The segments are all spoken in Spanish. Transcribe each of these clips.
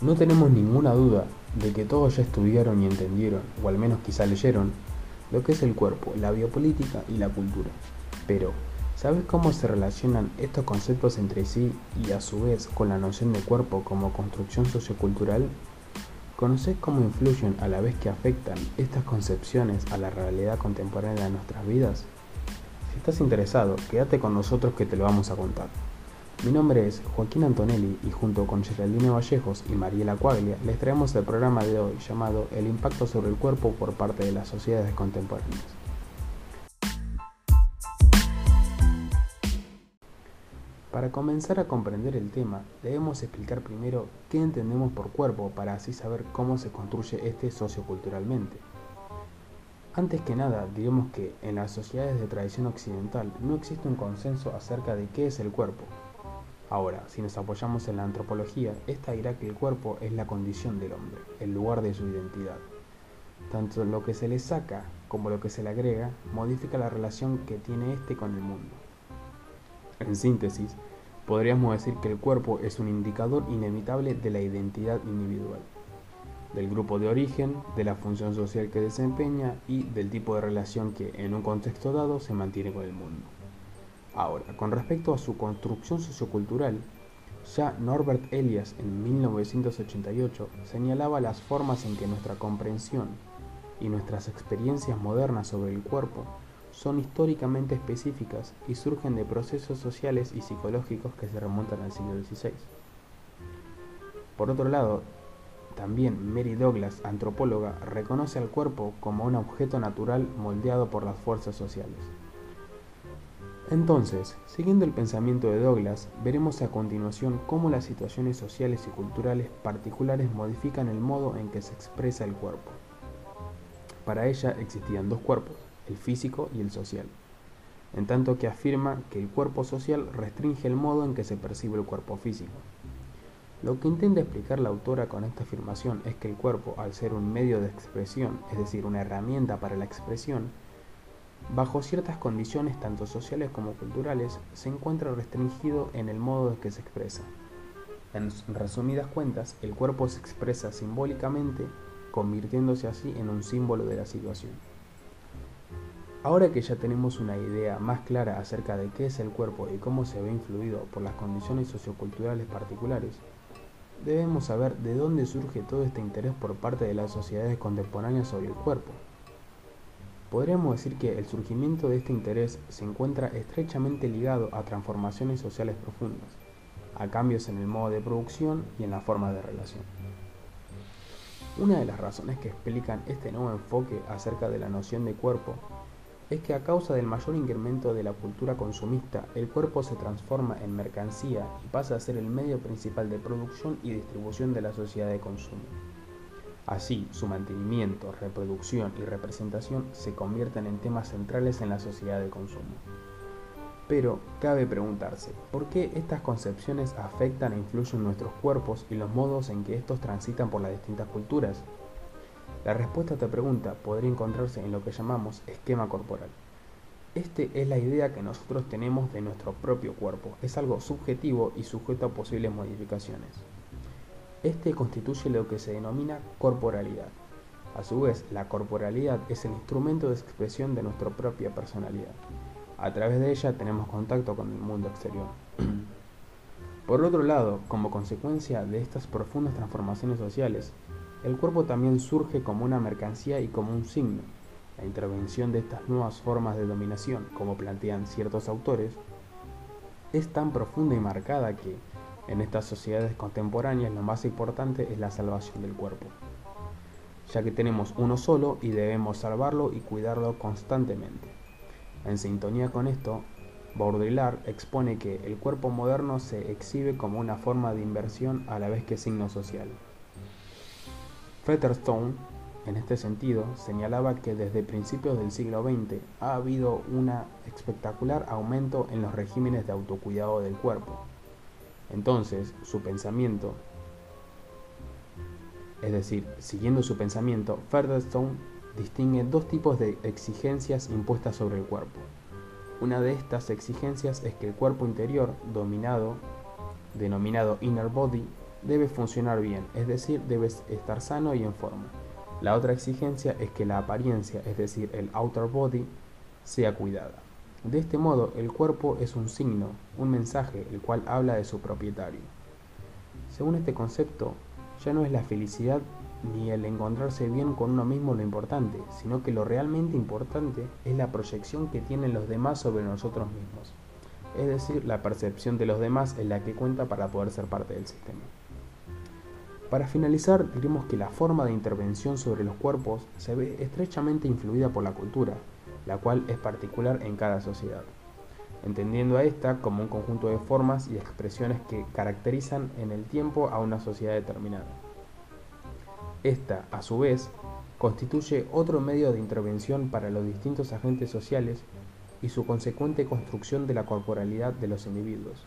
No tenemos ninguna duda de que todos ya estudiaron y entendieron, o al menos quizá leyeron, lo que es el cuerpo, la biopolítica y la cultura. Pero, ¿sabes cómo se relacionan estos conceptos entre sí y a su vez con la noción de cuerpo como construcción sociocultural? ¿Conoces cómo influyen a la vez que afectan estas concepciones a la realidad contemporánea de nuestras vidas? Si estás interesado, quédate con nosotros que te lo vamos a contar. Mi nombre es Joaquín Antonelli y junto con Geraldine Vallejos y Mariela Cuaglia les traemos el programa de hoy llamado El impacto sobre el cuerpo por parte de las sociedades contemporáneas. Para comenzar a comprender el tema, debemos explicar primero qué entendemos por cuerpo para así saber cómo se construye este socioculturalmente. Antes que nada, digamos que en las sociedades de tradición occidental no existe un consenso acerca de qué es el cuerpo, Ahora, si nos apoyamos en la antropología, esta dirá que el cuerpo es la condición del hombre, el lugar de su identidad. Tanto lo que se le saca como lo que se le agrega modifica la relación que tiene éste con el mundo. En síntesis, podríamos decir que el cuerpo es un indicador inevitable de la identidad individual, del grupo de origen, de la función social que desempeña y del tipo de relación que en un contexto dado se mantiene con el mundo. Ahora, con respecto a su construcción sociocultural, ya Norbert Elias en 1988 señalaba las formas en que nuestra comprensión y nuestras experiencias modernas sobre el cuerpo son históricamente específicas y surgen de procesos sociales y psicológicos que se remontan al siglo XVI. Por otro lado, también Mary Douglas, antropóloga, reconoce al cuerpo como un objeto natural moldeado por las fuerzas sociales. Entonces, siguiendo el pensamiento de Douglas, veremos a continuación cómo las situaciones sociales y culturales particulares modifican el modo en que se expresa el cuerpo. Para ella existían dos cuerpos, el físico y el social, en tanto que afirma que el cuerpo social restringe el modo en que se percibe el cuerpo físico. Lo que intenta explicar la autora con esta afirmación es que el cuerpo, al ser un medio de expresión, es decir, una herramienta para la expresión, bajo ciertas condiciones tanto sociales como culturales, se encuentra restringido en el modo en que se expresa. En resumidas cuentas, el cuerpo se expresa simbólicamente, convirtiéndose así en un símbolo de la situación. Ahora que ya tenemos una idea más clara acerca de qué es el cuerpo y cómo se ve influido por las condiciones socioculturales particulares, debemos saber de dónde surge todo este interés por parte de las sociedades contemporáneas sobre el cuerpo. Podríamos decir que el surgimiento de este interés se encuentra estrechamente ligado a transformaciones sociales profundas, a cambios en el modo de producción y en la forma de relación. Una de las razones que explican este nuevo enfoque acerca de la noción de cuerpo es que a causa del mayor incremento de la cultura consumista, el cuerpo se transforma en mercancía y pasa a ser el medio principal de producción y distribución de la sociedad de consumo. Así, su mantenimiento, reproducción y representación se convierten en temas centrales en la sociedad de consumo. Pero cabe preguntarse, ¿por qué estas concepciones afectan e influyen en nuestros cuerpos y los modos en que estos transitan por las distintas culturas? La respuesta a esta pregunta podría encontrarse en lo que llamamos esquema corporal. Este es la idea que nosotros tenemos de nuestro propio cuerpo, es algo subjetivo y sujeto a posibles modificaciones. Este constituye lo que se denomina corporalidad. A su vez, la corporalidad es el instrumento de expresión de nuestra propia personalidad. A través de ella tenemos contacto con el mundo exterior. Por otro lado, como consecuencia de estas profundas transformaciones sociales, el cuerpo también surge como una mercancía y como un signo. La intervención de estas nuevas formas de dominación, como plantean ciertos autores, es tan profunda y marcada que, en estas sociedades contemporáneas lo más importante es la salvación del cuerpo, ya que tenemos uno solo y debemos salvarlo y cuidarlo constantemente. En sintonía con esto, Baudrillard expone que el cuerpo moderno se exhibe como una forma de inversión a la vez que signo social. Featherstone, en este sentido, señalaba que desde principios del siglo XX ha habido un espectacular aumento en los regímenes de autocuidado del cuerpo, entonces, su pensamiento, es decir, siguiendo su pensamiento, Featherstone distingue dos tipos de exigencias impuestas sobre el cuerpo. Una de estas exigencias es que el cuerpo interior, dominado, denominado inner body, debe funcionar bien, es decir, debe estar sano y en forma. La otra exigencia es que la apariencia, es decir, el outer body, sea cuidada. De este modo, el cuerpo es un signo, un mensaje, el cual habla de su propietario. Según este concepto, ya no es la felicidad ni el encontrarse bien con uno mismo lo importante, sino que lo realmente importante es la proyección que tienen los demás sobre nosotros mismos. Es decir, la percepción de los demás es la que cuenta para poder ser parte del sistema. Para finalizar, diremos que la forma de intervención sobre los cuerpos se ve estrechamente influida por la cultura, la cual es particular en cada sociedad, entendiendo a esta como un conjunto de formas y expresiones que caracterizan en el tiempo a una sociedad determinada. Esta, a su vez, constituye otro medio de intervención para los distintos agentes sociales y su consecuente construcción de la corporalidad de los individuos.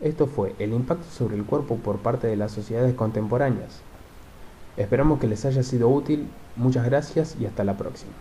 Esto fue el impacto sobre el cuerpo por parte de las sociedades contemporáneas. Esperamos que les haya sido útil, muchas gracias y hasta la próxima.